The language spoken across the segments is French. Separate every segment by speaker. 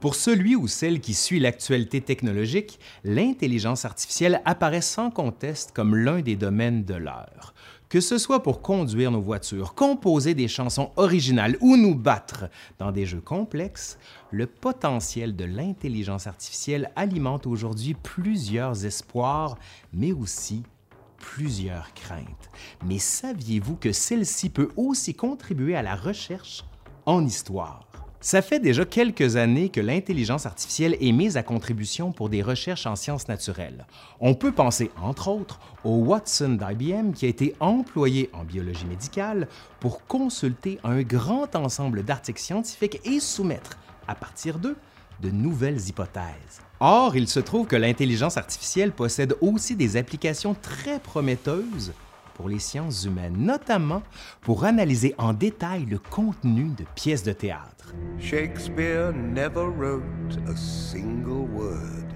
Speaker 1: Pour celui ou celle qui suit l'actualité technologique, l'intelligence artificielle apparaît sans conteste comme l'un des domaines de l'heure. Que ce soit pour conduire nos voitures, composer des chansons originales ou nous battre dans des jeux complexes, le potentiel de l'intelligence artificielle alimente aujourd'hui plusieurs espoirs, mais aussi plusieurs craintes. Mais saviez-vous que celle-ci peut aussi contribuer à la recherche en histoire? Ça fait déjà quelques années que l'intelligence artificielle est mise à contribution pour des recherches en sciences naturelles. On peut penser, entre autres, au Watson d'IBM qui a été employé en biologie médicale pour consulter un grand ensemble d'articles scientifiques et soumettre, à partir d'eux, de nouvelles hypothèses. Or, il se trouve que l'intelligence artificielle possède aussi des applications très prometteuses pour les sciences humaines, notamment pour analyser en détail le contenu de pièces de théâtre.
Speaker 2: Shakespeare never wrote a single word.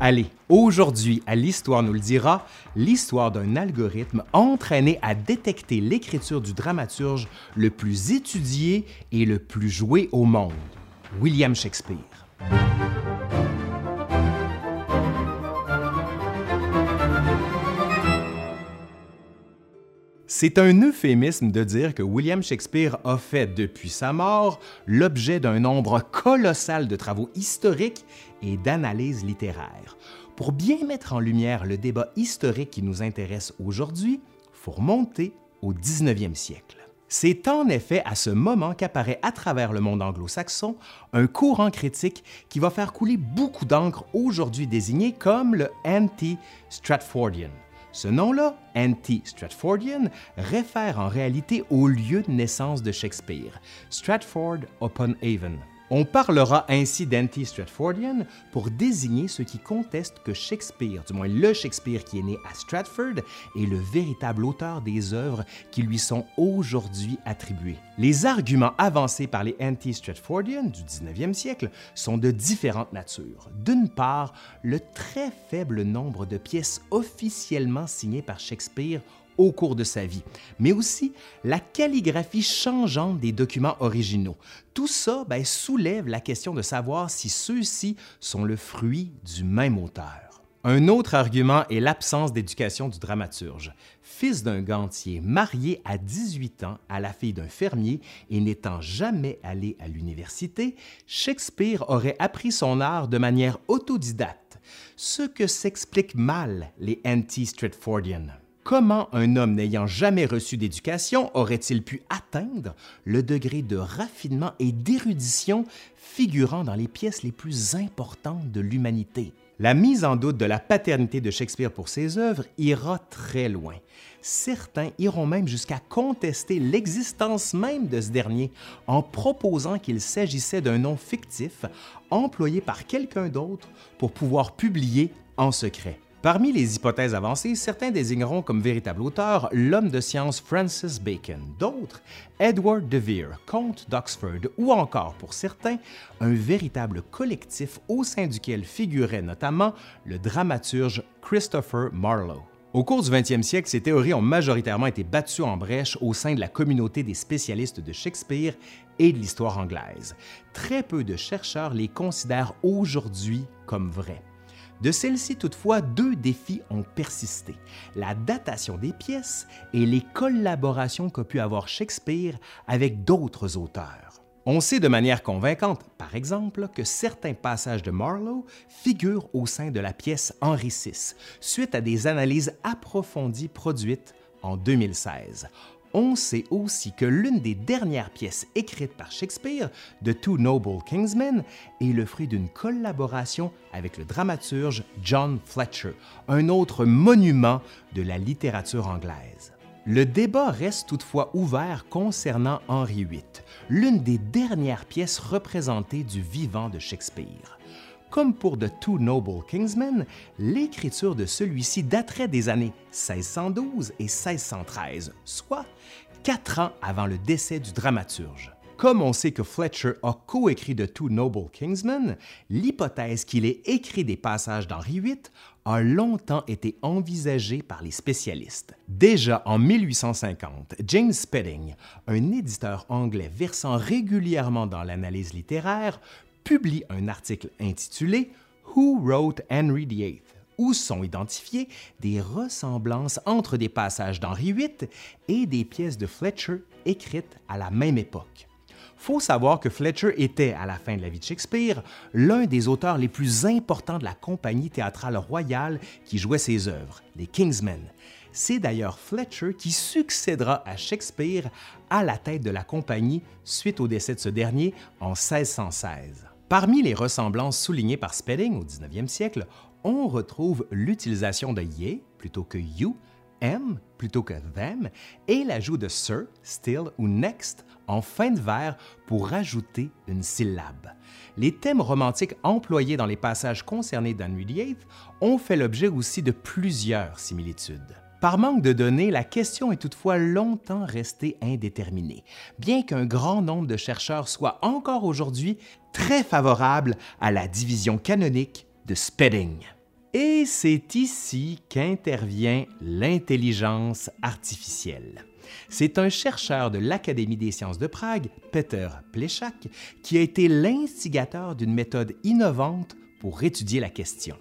Speaker 1: Allez, aujourd'hui, à l'Histoire nous le dira, l'histoire d'un algorithme entraîné à détecter l'écriture du dramaturge le plus étudié et le plus joué au monde, William Shakespeare. C'est un euphémisme de dire que William Shakespeare a fait, depuis sa mort, l'objet d'un nombre colossal de travaux historiques et d'analyses littéraires. Pour bien mettre en lumière le débat historique qui nous intéresse aujourd'hui, faut remonter au 19e siècle. C'est en effet à ce moment qu'apparaît à travers le monde anglo-saxon un courant critique qui va faire couler beaucoup d'encre aujourd'hui désigné comme le anti-Stratfordian. Ce nom-là, Anti-Stratfordian, réfère en réalité au lieu de naissance de Shakespeare, Stratford upon Avon. On parlera ainsi d'anti-Stratfordian pour désigner ceux qui contestent que Shakespeare, du moins le Shakespeare qui est né à Stratford, est le véritable auteur des œuvres qui lui sont aujourd'hui attribuées. Les arguments avancés par les anti-Stratfordian du 19e siècle sont de différentes natures. D'une part, le très faible nombre de pièces officiellement signées par Shakespeare au cours de sa vie, mais aussi la calligraphie changeante des documents originaux. Tout ça ben, soulève la question de savoir si ceux-ci sont le fruit du même auteur. Un autre argument est l'absence d'éducation du dramaturge. Fils d'un gantier, marié à 18 ans à la fille d'un fermier et n'étant jamais allé à l'université, Shakespeare aurait appris son art de manière autodidacte, ce que s'explique mal les anti-Stratfordians. Comment un homme n'ayant jamais reçu d'éducation aurait-il pu atteindre le degré de raffinement et d'érudition figurant dans les pièces les plus importantes de l'humanité? La mise en doute de la paternité de Shakespeare pour ses œuvres ira très loin. Certains iront même jusqu'à contester l'existence même de ce dernier en proposant qu'il s'agissait d'un nom fictif employé par quelqu'un d'autre pour pouvoir publier en secret. Parmi les hypothèses avancées, certains désigneront comme véritable auteur l'homme de science Francis Bacon, d'autres Edward de Vere, comte d'Oxford, ou encore, pour certains, un véritable collectif au sein duquel figurait notamment le dramaturge Christopher Marlowe. Au cours du 20e siècle, ces théories ont majoritairement été battues en brèche au sein de la communauté des spécialistes de Shakespeare et de l'histoire anglaise. Très peu de chercheurs les considèrent aujourd'hui comme vraies. De celles-ci, toutefois, deux défis ont persisté, la datation des pièces et les collaborations qu'a pu avoir Shakespeare avec d'autres auteurs. On sait de manière convaincante, par exemple, que certains passages de Marlowe figurent au sein de la pièce Henri VI, suite à des analyses approfondies produites en 2016 on sait aussi que l'une des dernières pièces écrites par Shakespeare, The Two Noble Kingsmen, est le fruit d'une collaboration avec le dramaturge John Fletcher, un autre monument de la littérature anglaise. Le débat reste toutefois ouvert concernant Henri VIII, l'une des dernières pièces représentées du vivant de Shakespeare. Comme pour The Two Noble Kingsmen, l'écriture de celui-ci daterait des années 1612 et 1613, soit quatre ans avant le décès du dramaturge. Comme on sait que Fletcher a coécrit The Two Noble Kingsmen, l'hypothèse qu'il ait écrit des passages d'Henri VIII a longtemps été envisagé par les spécialistes. Déjà en 1850, James Spedding, un éditeur anglais versant régulièrement dans l'analyse littéraire, publie un article intitulé Who Wrote Henry VIII où sont identifiées des ressemblances entre des passages d'Henri VIII et des pièces de Fletcher écrites à la même époque? Faut savoir que Fletcher était, à la fin de la vie de Shakespeare, l'un des auteurs les plus importants de la compagnie théâtrale royale qui jouait ses œuvres, les Kingsmen. C'est d'ailleurs Fletcher qui succédera à Shakespeare à la tête de la compagnie suite au décès de ce dernier en 1616. Parmi les ressemblances soulignées par Spedding au 19e siècle, on retrouve l'utilisation de ye plutôt que you, m plutôt que them et l'ajout de sir, still ou next en fin de vers pour rajouter une syllabe. Les thèmes romantiques employés dans les passages concernés d'Henry VIII ont fait l'objet aussi de plusieurs similitudes. Par manque de données, la question est toutefois longtemps restée indéterminée, bien qu'un grand nombre de chercheurs soient encore aujourd'hui très favorables à la division canonique de Spedding. Et c'est ici qu'intervient l'intelligence artificielle. C'est un chercheur de l'Académie des sciences de Prague, Peter Plechak, qui a été l'instigateur d'une méthode innovante pour étudier la question.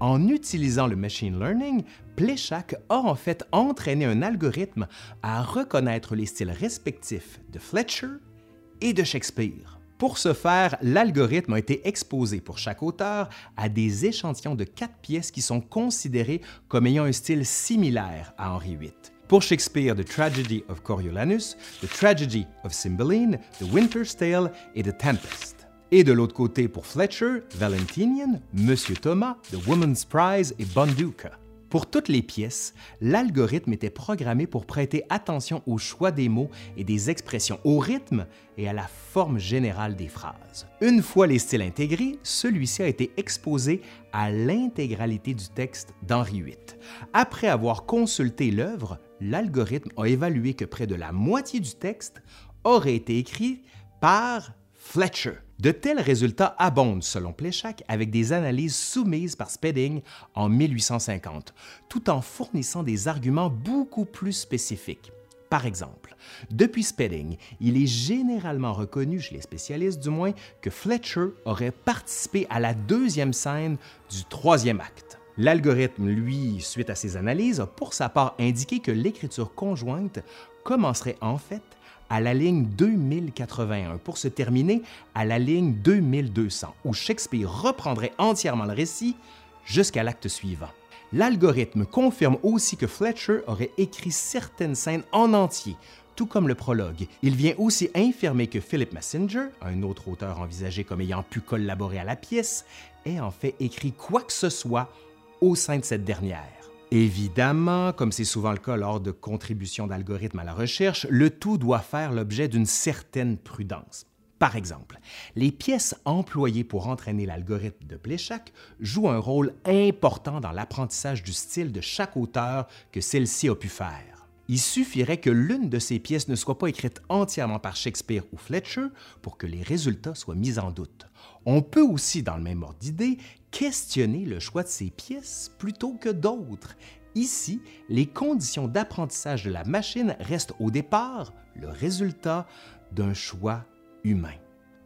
Speaker 1: En utilisant le machine learning, Plechak a en fait entraîné un algorithme à reconnaître les styles respectifs de Fletcher et de Shakespeare. Pour ce faire, l'algorithme a été exposé pour chaque auteur à des échantillons de quatre pièces qui sont considérées comme ayant un style similaire à Henri VIII. Pour Shakespeare, The Tragedy of Coriolanus, The Tragedy of Cymbeline, The Winter's Tale et The Tempest. Et de l'autre côté, pour Fletcher, Valentinian, Monsieur Thomas, The Woman's Prize et Bonduca. Pour toutes les pièces, l'algorithme était programmé pour prêter attention au choix des mots et des expressions, au rythme et à la forme générale des phrases. Une fois les styles intégrés, celui-ci a été exposé à l'intégralité du texte d'Henri VIII. Après avoir consulté l'œuvre, l'algorithme a évalué que près de la moitié du texte aurait été écrit par Fletcher. De tels résultats abondent, selon Pléchac, avec des analyses soumises par Spedding en 1850, tout en fournissant des arguments beaucoup plus spécifiques. Par exemple, depuis Spedding, il est généralement reconnu, chez les spécialistes du moins, que Fletcher aurait participé à la deuxième scène du troisième acte. L'algorithme, lui, suite à ses analyses, a pour sa part indiqué que l'écriture conjointe commencerait en fait à la ligne 2081 pour se terminer à la ligne 2200, où Shakespeare reprendrait entièrement le récit jusqu'à l'acte suivant. L'algorithme confirme aussi que Fletcher aurait écrit certaines scènes en entier, tout comme le prologue. Il vient aussi infirmer que Philip Messenger, un autre auteur envisagé comme ayant pu collaborer à la pièce, ait en fait écrit quoi que ce soit au sein de cette dernière. Évidemment, comme c'est souvent le cas lors de contributions d'algorithmes à la recherche, le tout doit faire l'objet d'une certaine prudence. Par exemple, les pièces employées pour entraîner l'algorithme de Pléchac jouent un rôle important dans l'apprentissage du style de chaque auteur que celle-ci a pu faire. Il suffirait que l'une de ces pièces ne soit pas écrite entièrement par Shakespeare ou Fletcher pour que les résultats soient mis en doute. On peut aussi, dans le même ordre d'idée, questionner le choix de ces pièces plutôt que d'autres. Ici, les conditions d'apprentissage de la machine restent au départ le résultat d'un choix humain.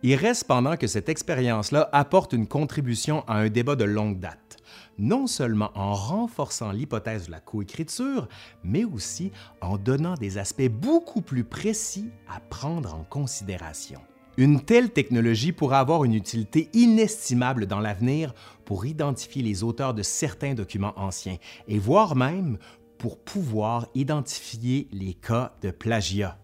Speaker 1: Il reste pendant que cette expérience-là apporte une contribution à un débat de longue date, non seulement en renforçant l'hypothèse de la coécriture, mais aussi en donnant des aspects beaucoup plus précis à prendre en considération. Une telle technologie pourra avoir une utilité inestimable dans l'avenir pour identifier les auteurs de certains documents anciens et voire même pour pouvoir identifier les cas de plagiat.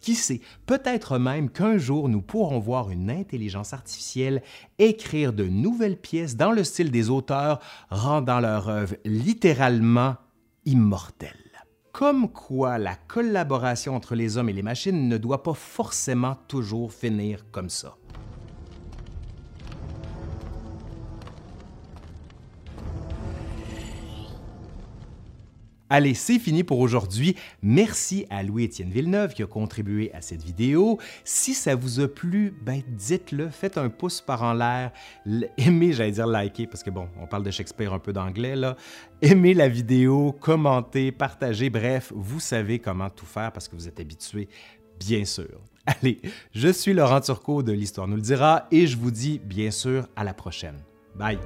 Speaker 1: Qui sait, peut-être même qu'un jour nous pourrons voir une intelligence artificielle écrire de nouvelles pièces dans le style des auteurs, rendant leur œuvre littéralement immortelle. Comme quoi la collaboration entre les hommes et les machines ne doit pas forcément toujours finir comme ça. Allez, c'est fini pour aujourd'hui. Merci à Louis-Étienne Villeneuve qui a contribué à cette vidéo. Si ça vous a plu, ben dites-le, faites un pouce par en l'air, aimez, j'allais dire liker, parce que bon, on parle de Shakespeare un peu d'anglais là. Aimez la vidéo, commentez, partagez, bref, vous savez comment tout faire parce que vous êtes habitué, bien sûr. Allez, je suis Laurent Turcot de l'Histoire nous le dira et je vous dis bien sûr à la prochaine. Bye!